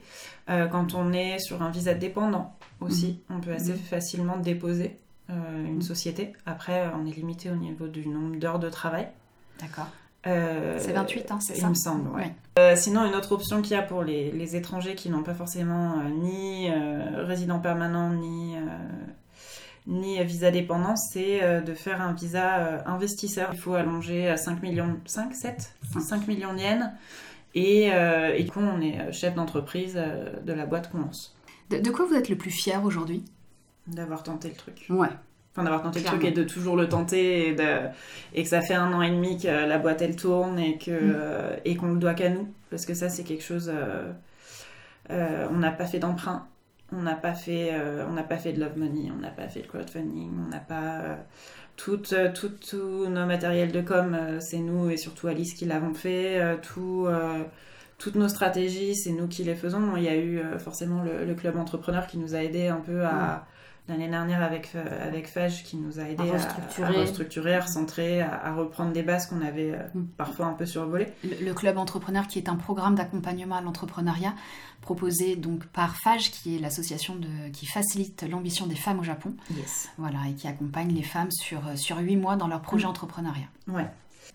Euh, quand on est sur un visa dépendant aussi, mhm. on peut assez mhm. facilement déposer une mhm. société. Après, on est limité au niveau du nombre d'heures de travail. D'accord. c'est 28, hein, c'est ça Il me semble, ouais. sinon, une autre option qu'il y a pour les, les étrangers qui n'ont pas forcément ni résident permanent, ni ni visa dépendant, c'est euh, de faire un visa euh, investisseur. Il faut allonger à 5 millions, 5, 7 5 millions de yens. Et, euh, et on est chef d'entreprise de la boîte qu'on lance. De, quoi vous êtes le plus fier aujourd'hui? D'avoir tenté le truc. Ouais. Enfin, d'avoir tenté le truc et de toujours le tenter et, de, et, que ça fait un an et demi que la boîte elle tourne et que mm. et qu'on le doit qu'à nous. Parce que ça, c'est quelque chose. on n'a pas fait d'emprunt on n'a pas fait, euh, on n'a pas fait de love money, on n'a pas fait de crowdfunding, on n'a pas euh, tout, euh, tout, tout, nos matériels de com, c'est nous et surtout Alice qui l'avons fait. tout, toutes nos stratégies, c'est nous qui les faisons. Il y a eu forcément le, club entrepreneur qui nous a aidé un peu à l'année dernière avec, euh, avec Fage qui nous a aidé à restructurer, à, recentrer, à, reprendre des bases qu'on avait euh, mm. parfois un peu survolées. Le, Club Entrepreneur qui est un programme d'accompagnement à l'entrepreneuriat proposé donc par Fage qui est l'association qui facilite l'ambition des femmes au Japon. Yes. Voilà, et qui accompagne les femmes sur, euh, sur 8 mois dans leur projet mm. entrepreneuriat. Ouais.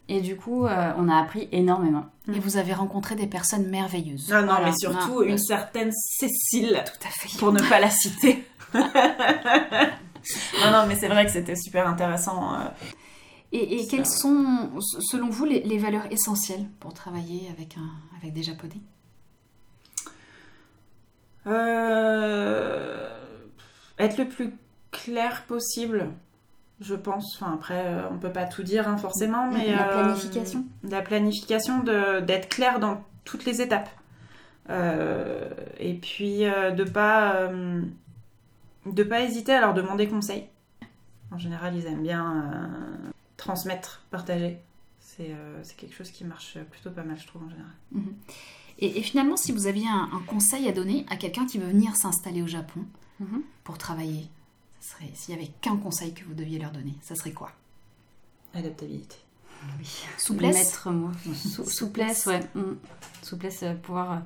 Et du coup, on a appris énormément. Et vous avez rencontré des personnes merveilleuses. Non, non, mais surtout une certaine Cécile. Tout à fait. Pour ne pas la citer. (laughs) non, non, mais c'est vrai que c'était super intéressant. Euh. Et, quelles sont, selon vous, les, valeurs essentielles pour travailler avec, un, avec des Japonais? Euh, Être le plus clair possible, je pense. Enfin, après, euh, on peut pas tout dire hein, forcément, mais... La planification La planification, d'être clair dans toutes les étapes. et puis, de pas de pas hésiter à leur demander conseil. En général, ils aiment bien euh, transmettre, partager. Euh, c'est quelque chose qui marche plutôt pas mal, je trouve, en général. Mhm. Et, finalement, si vous aviez un, conseil à donner à quelqu'un qui veut venir s'installer au Japon mhm. pour travailler, serait s'il y avait qu'un conseil que vous deviez leur donner, ça serait quoi? Adaptabilité. Oui. Souplesse. Maître mot. souplesse, ouais. Mm. Souplesse, euh, pouvoir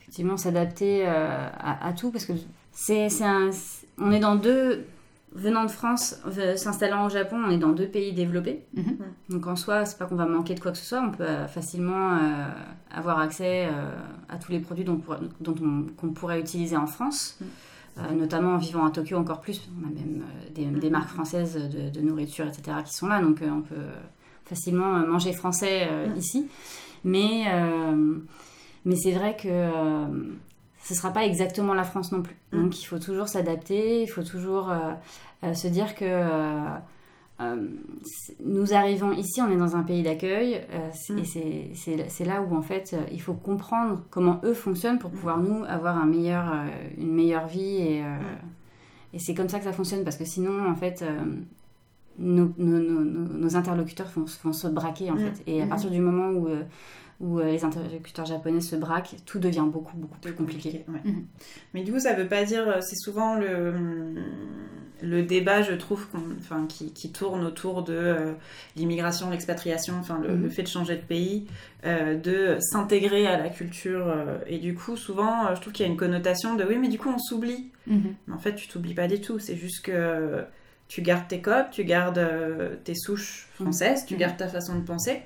effectivement s'adapter à, à, tout parce que c'est un on est dans deux venant de France, s'installant au Japon, on est dans deux pays développés. Mhm. Donc en soi, c'est pas qu'on va manquer de quoi que ce soit, on peut euh, facilement euh, avoir accès euh, à tous les produits dont, qu'on pourrait utiliser en France. Mhm. notamment en vivant à Tokyo encore plus, on a même des, mhm. marques françaises de, nourriture, etc., qui sont là, donc on peut facilement manger français ici. Mais, mais c'est vrai que ce sera pas exactement la France non plus. Donc il faut toujours s'adapter, il faut toujours euh, euh, se dire que euh, nous arrivons ici, on est dans un pays d'accueil, mm. et c'est là où en fait il faut comprendre comment eux fonctionnent pour pouvoir mm. nous avoir un meilleur, une meilleure vie et, et c'est comme ça que ça fonctionne parce que sinon en fait nos, nos, nos, interlocuteurs vont, vont, se braquer en fait et à partir du moment où où euh, les interlocuteurs japonais se braquent, tout devient beaucoup, beaucoup plus compliqué. Mhm. Mais du coup, ça veut pas dire, euh, c'est souvent le, le débat, je trouve, enfin, qui, qui, tourne autour de euh, l'immigration, l'expatriation, enfin, le, mhm. fait de changer de pays, de s'intégrer à la culture. et du coup, souvent, je trouve qu'il y a une connotation de oui, mais du coup, on s'oublie. Mhm. Mais en fait, tu t'oublies pas du tout. C'est juste que tu gardes tes codes, tu gardes tes souches françaises, tu gardes ta façon de penser.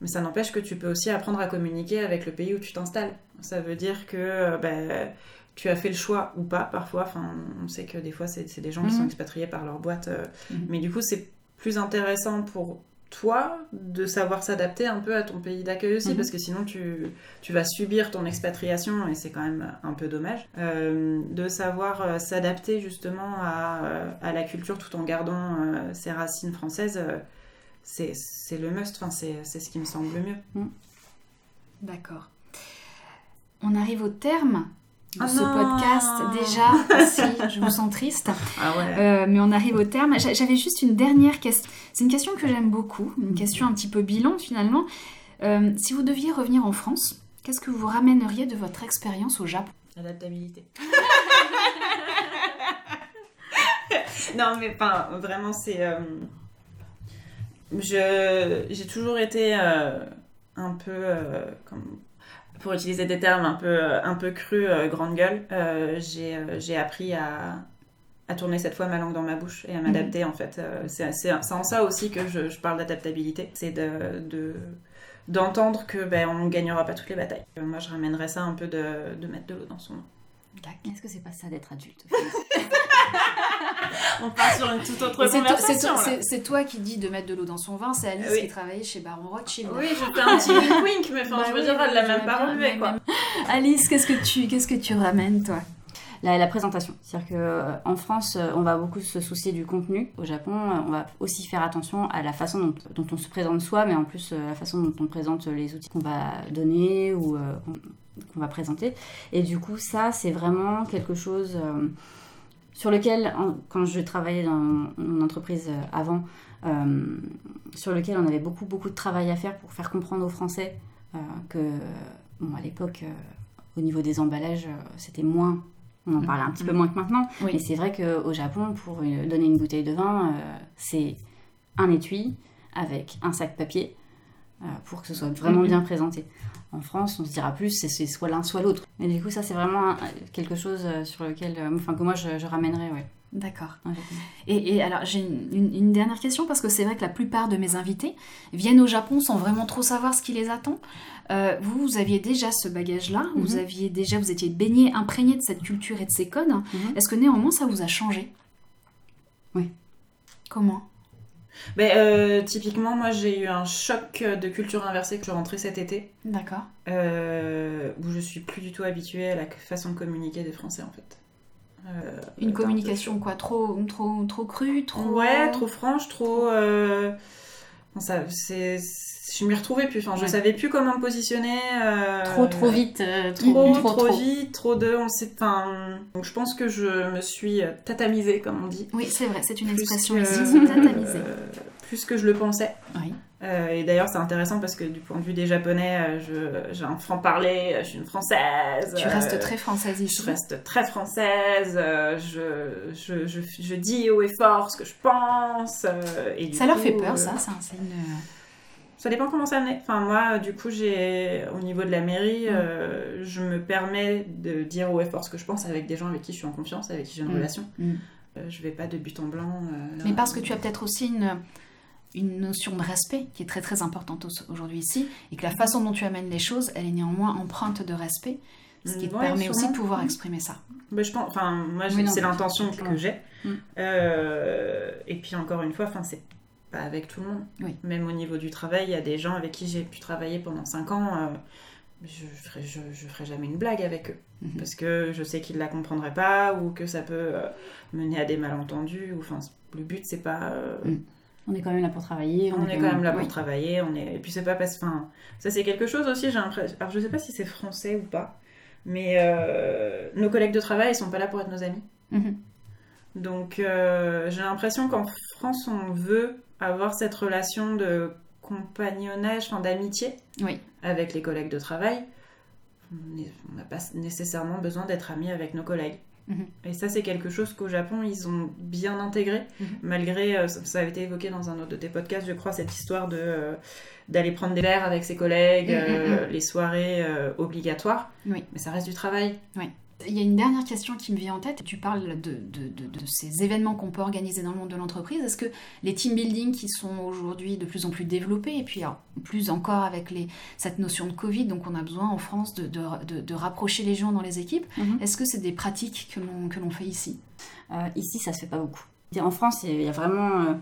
Mais ça n'empêche que tu peux aussi apprendre à communiquer avec le pays où tu t'installes. Ça veut dire que euh, ben, tu as fait le choix ou pas parfois. Enfin, on sait que des fois, c'est des gens qui sont mhm. expatriés par leur boîte. Euh, mhm. Mais du coup, c'est plus intéressant pour toi de savoir s'adapter un peu à ton pays d'accueil aussi, mhm. parce que sinon tu, tu, vas subir ton expatriation et c'est quand même un peu dommage. Euh, de savoir s'adapter justement à, à, la culture tout en gardant ses racines françaises c'est le must, enfin, c'est ce qui me semble le mieux. Mm. D'accord. On arrive au terme de ah ce podcast déjà. (laughs) si, je me sens triste. Ah euh, mais on arrive au terme. J'avais juste une dernière question. C'est une question que j'aime beaucoup, une question un petit peu bilan finalement. Euh, si vous deviez revenir en France, qu'est-ce que vous ramèneriez de votre expérience au Japon? L'adaptabilité. (laughs) non, mais enfin, vraiment, c'est. Euh, j'ai toujours été euh, un peu, euh, pour utiliser des termes un peu, un peu crus, euh, grande gueule. j'ai appris à, à, tourner cette fois ma langue dans ma bouche et à m'adapter en fait. c'est en ça aussi que je, je parle d'adaptabilité. C'est de, de d'entendre que ben, on ne gagnera pas toutes les batailles. Moi, je ramènerais ça un peu de, de mettre de l'eau dans son eau. Est-ce que c'est pas ça d'être adulte (laughs) (laughs) On part sur une toute autre conversation. C'est toi qui dis de mettre de l'eau dans son vin, c'est Alice qui travaillait chez Baron Rothschild. Oui, je fais un petit wink wink, mais enfin, bah je veux dire, elle l'a même pas relevé quoi. Alice, qu'est-ce que tu, qu'est-ce que tu ramènes toi? La, présentation. C'est-à-dire qu'en euh, France, euh, on va beaucoup se soucier du contenu. Au Japon, euh, on va aussi faire attention à la façon dont, dont on se présente soi, mais en plus la façon dont on présente les outils qu'on va donner ou qu'on va présenter. Et du coup, ça, c'est vraiment quelque chose sur lequel, quand je travaillais dans mon entreprise euh, avant, euh, sur lequel on avait beaucoup, beaucoup de travail à faire pour faire comprendre aux Français que, bon, à l'époque, au niveau des emballages, c'était moins on en parlait un petit peu moins que maintenant. Mais c'est vrai qu'au Japon, pour donner une bouteille de vin, c'est un étui avec un sac papier pour que ce soit vraiment bien présenté. En France, on se dira plus, c'est soit l'un soit l'autre. Mais du coup, ça, c'est vraiment quelque chose sur lequel, enfin, que moi, je, je ramènerais, ouais. D'accord. Et, alors, j'ai une, dernière question parce que c'est vrai que la plupart de mes invités viennent au Japon sans vraiment trop savoir ce qui les attend. Euh, vous, vous aviez déjà ce bagage-là, vous mhm. aviez déjà, vous étiez baigné, imprégné de cette culture et de ces codes. Mhm. Est-ce que néanmoins ça vous a changé? Oui. Comment? Ben, euh, typiquement, moi j'ai eu un choc de culture inversée que je suis rentrée cet été. D'accord. Euh, où je suis plus du tout habituée à la façon de communiquer des Français en fait. Euh, une communication quoi trop trop trop crue trop ouais trop franche trop euh... ça c'est je m'y retrouvais plus enfin je savais plus comment me positionner euh, trop trop vite euh, trop, trop, vite trop de on sait donc je pense que je me suis tatamisée comme on dit oui c'est vrai c'est une expression ici tatamisée plus que je le pensais oui euh, et d'ailleurs, c'est intéressant parce que du point de vue des Japonais, euh, j'ai un franc-parler, je suis une française. Tu restes très française ici. Je reste très française, je, je, je, je, dis haut et fort ce que je pense. et ça leur fait peur, ça C'est une... Ça dépend comment ça venait. Enfin, moi, du coup, j'ai, au niveau de la mairie, mm. je me permets de dire haut et fort ce que je pense avec des gens avec qui je suis en confiance, avec qui j'ai une mm. relation. Mm. je vais pas de but en blanc. Mais parce que tu as peut-être aussi une une notion de respect qui est très très importante aujourd'hui ici, et que la façon dont tu amènes les choses, elle est néanmoins empreinte de respect, ce qui te permet aussi de pouvoir exprimer ça. Mais je pense, enfin, moi, c'est l'intention que j'ai. Mm. Euh, et puis encore une fois, enfin, c'est pas avec tout le monde. Oui. Même au niveau du travail, il y a des gens avec qui j'ai pu travailler pendant 5 ans. Euh, je ferai, je, ferai jamais une blague avec eux. Mhm. Parce que je sais qu'ils ne la comprendraient pas ou que ça peut euh, mener à des malentendus. Ou, le but, c'est pas. Mm. On est quand même là pour travailler. On, est, quand même là pour travailler. On est... Et puis c'est pas parce... Enfin, ça c'est quelque chose aussi, j'ai l'impression... Alors je sais pas si c'est français ou pas, mais euh, nos collègues de travail, ils sont pas là pour être nos amis. Mhm. Donc euh, j'ai l'impression qu'en France, on veut avoir cette relation de compagnonnage, enfin d'amitié oui. avec les collègues de travail. On n'a pas nécessairement besoin d'être amis avec nos collègues. Mhm. Et ça, c'est quelque chose qu'au Japon, ils ont bien intégré, mhm. malgré, euh, ça avait été évoqué dans un autre de tes podcasts, je crois, cette histoire de euh, d'aller prendre des verres avec ses collègues, mhm, euh, les soirées obligatoires. Oui. Mais ça reste du travail. Oui. Il y a une dernière question qui me vient en tête. Tu parles de, ces événements qu'on peut organiser dans le monde de l'entreprise. Est-ce que les team building qui sont aujourd'hui de plus en plus développés, et puis plus encore avec les, cette notion de Covid, donc on a besoin en France de, rapprocher les gens dans les équipes, mhm. est-ce que c'est des pratiques que l'on fait ici? Euh, Ici, ça se fait pas beaucoup. En France, il y a vraiment euh,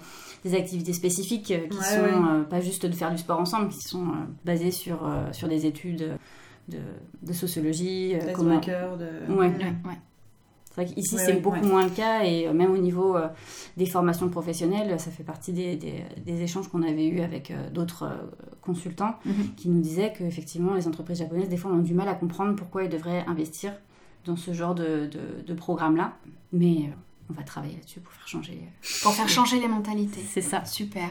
des activités spécifiques euh, qui sont pas juste de faire du sport ensemble, qui sont basées sur, sur des études de, sociologie. Euh, comment... de... Ouais. C'est vrai qu'ici, c'est beaucoup moins le cas, et euh, même au niveau euh, des formations professionnelles, ça fait partie des, des, échanges qu'on avait eus avec d'autres consultants mhm. qui nous disaient qu'effectivement, les entreprises japonaises, des fois, ont du mal à comprendre pourquoi elles devraient investir dans ce genre de, de, de programme-là. Mais on va travailler là-dessus pour faire changer. Pour faire changer les mentalités. C'est ça. Super.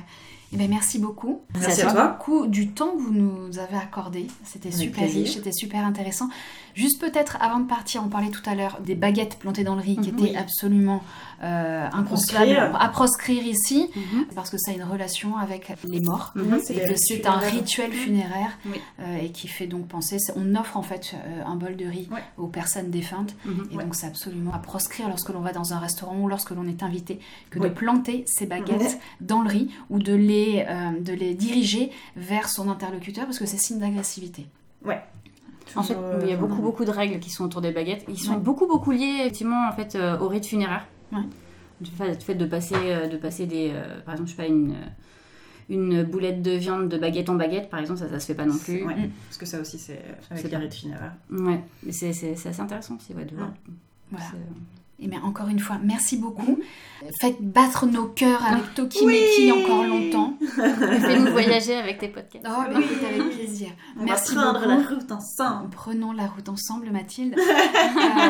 Eh bien, merci beaucoup. Merci à toi. beaucoup du temps que vous nous avez accordé. C'était super riche, c'était super intéressant. Juste peut-être avant de partir, on parlait tout à l'heure des baguettes plantées dans le riz qui mhm. étaient absolument euh, à proscrire ici, mhm. parce que ça a une relation avec les morts. Mhm. c'est un rituel funéraire euh, et qui fait donc penser. On offre en fait euh, un bol de riz aux personnes défuntes et donc c'est absolument à proscrire lorsque l'on va dans un restaurant ou lorsque l'on est invité que de planter ces baguettes dans le riz ou de les euh, de les diriger vers son interlocuteur parce que c'est signe d'agressivité. Ouais. En fait, il y a euh, beaucoup, beaucoup de règles qui sont autour des baguettes. Ils sont beaucoup, beaucoup liés, effectivement, en fait, euh, au rite funéraire. Ouais. Du fait de passer, de passer des... par exemple, je sais pas, une une boulette de viande de baguette en baguette, par exemple, ça, ça se fait pas non plus. Ouais, parce que ça aussi, c'est avec les rites funéraires. Ouais, c'est assez intéressant aussi, ouais, de voir. Voilà. Et bien encore une fois, merci beaucoup. Faites battre nos cœurs avec Tokimeki encore longtemps. (laughs) Fais-nous voyager avec tes podcasts. Oh, oui. avec plaisir. On merci va prendre la route ensemble. Prenons la route ensemble, Mathilde. Euh,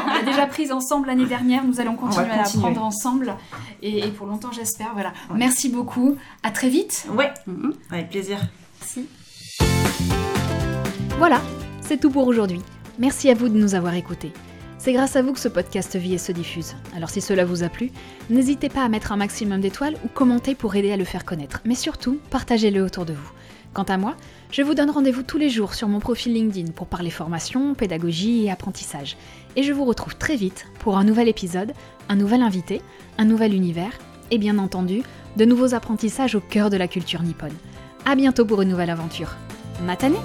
on l'a déjà prise ensemble l'année dernière. Nous allons continuer, à la prendre ensemble. Et, pour longtemps, j'espère. Voilà. Merci beaucoup. À très vite. Ouais. Mm-hmm. Avec plaisir. Merci. Voilà, c'est tout pour aujourd'hui. Merci à vous de nous avoir écoutés. C'est grâce à vous que ce podcast vit et se diffuse. Alors si cela vous a plu, n'hésitez pas à mettre un maximum d'étoiles ou commenter pour aider à le faire connaître. Mais surtout, partagez-le autour de vous. Quant à moi, je vous donne rendez-vous tous les jours sur mon profil LinkedIn pour parler formation, pédagogie et apprentissage. Et je vous retrouve très vite pour un nouvel épisode, un nouvel invité, un nouvel univers et bien entendu, de nouveaux apprentissages au cœur de la culture nippone. A bientôt pour une nouvelle aventure. Matane